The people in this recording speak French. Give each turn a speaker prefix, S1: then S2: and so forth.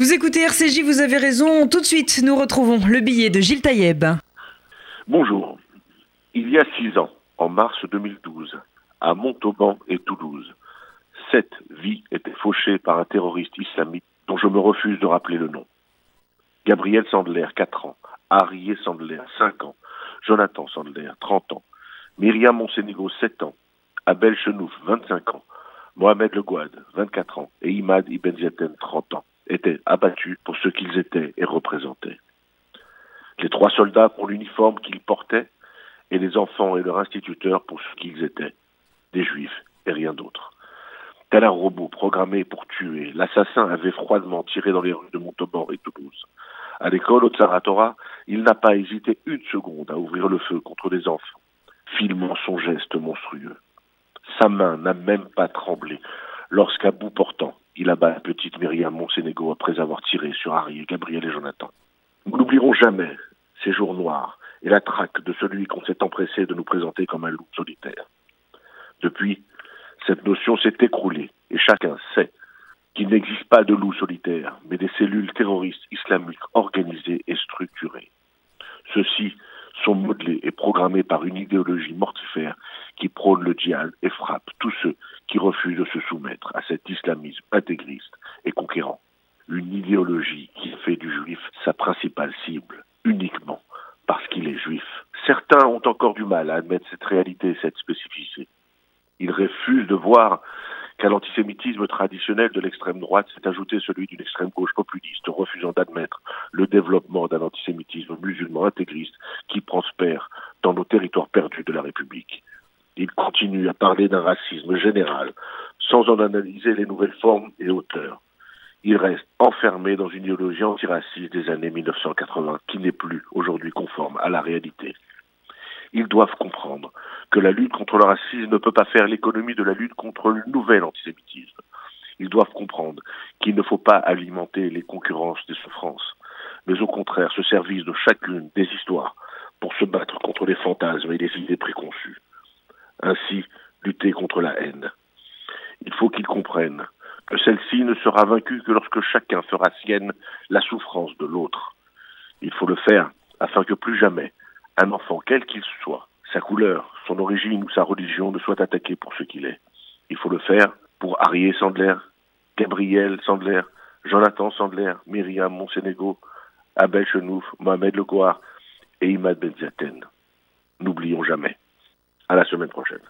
S1: Vous écoutez RCJ, vous avez raison. Tout de suite, nous retrouvons le billet de Gilles Taïeb.
S2: Bonjour. Il y a six ans, en mars 2012, à Montauban et Toulouse, sept vies étaient fauchées par un terroriste islamique dont je me refuse de rappeler le nom. Gabriel Sandler, 4 ans. Arié Sandler, 5 ans. Jonathan Sandler, 30 ans. Myriam Monsénégo, 7 ans. Abel Chenouf, 25 ans. Mohamed Le Gouad, 24 ans. Et Imad Ibn Ziaten, 30 ans étaient abattus pour ce qu'ils étaient et représentaient. Les trois soldats pour l'uniforme qu'ils portaient et les enfants et leur instituteur pour ce qu'ils étaient, des juifs et rien d'autre. Tel un robot programmé pour tuer, l'assassin avait froidement tiré dans les rues de Montauban et Toulouse. À l'école, au Tsaratora, il n'a pas hésité une seconde à ouvrir le feu contre des enfants, filmant son geste monstrueux. Sa main n'a même pas tremblé lorsqu'à bout portant, il abat la petite Myriam Monsénégo après avoir tiré sur Harry, Gabriel et Jonathan. Nous n'oublierons jamais ces jours noirs et la traque de celui qu'on s'est empressé de nous présenter comme un loup solitaire. Depuis, cette notion s'est écroulée et chacun sait qu'il n'existe pas de loup solitaire, mais des cellules terroristes islamiques organisées et structurées. Ceux-ci sont modelés et programmés par une idéologie mortifère qui prône le djihad et frappe tous ceux qui refusent de se soumettre à cet islamisme intégriste et conquérant. Une idéologie qui fait du juif sa principale cible, uniquement parce qu'il est juif. Certains ont encore du mal à admettre cette réalité, cette spécificité. Ils refusent de voir qu'à l'antisémitisme traditionnel de l'extrême droite s'est ajouté celui d'une extrême gauche populiste, refusant d'admettre le développement d'un antisémitisme musulman intégriste qui prospère dans nos territoires perdus de la République. Ils continuent à parler d'un racisme général, sans en analyser les nouvelles formes et hauteurs. Ils restent enfermés dans une idéologie antiraciste des années 1980 qui n'est plus aujourd'hui conforme à la réalité. Ils doivent comprendre que la lutte contre le racisme ne peut pas faire l'économie de la lutte contre le nouvel antisémitisme. Ils doivent comprendre qu'il ne faut pas alimenter les concurrences des souffrances, mais au contraire se servir de chacune des histoires pour se battre contre les fantasmes et les idées préconçues. Ainsi, lutter contre la haine. Il faut qu'ils comprennent que celle-ci ne sera vaincue que lorsque chacun fera sienne la souffrance de l'autre. Il faut le faire afin que plus jamais un enfant, quel qu'il soit, sa couleur, son origine ou sa religion ne soit attaqué pour ce qu'il est. Il faut le faire pour Arié Sandler, Gabriel Sandler, Jonathan Sandler, Myriam Monsénégo, Abel Chenouf, Mohamed Le et Imad Benzaten. N'oublions jamais. À la semaine prochaine.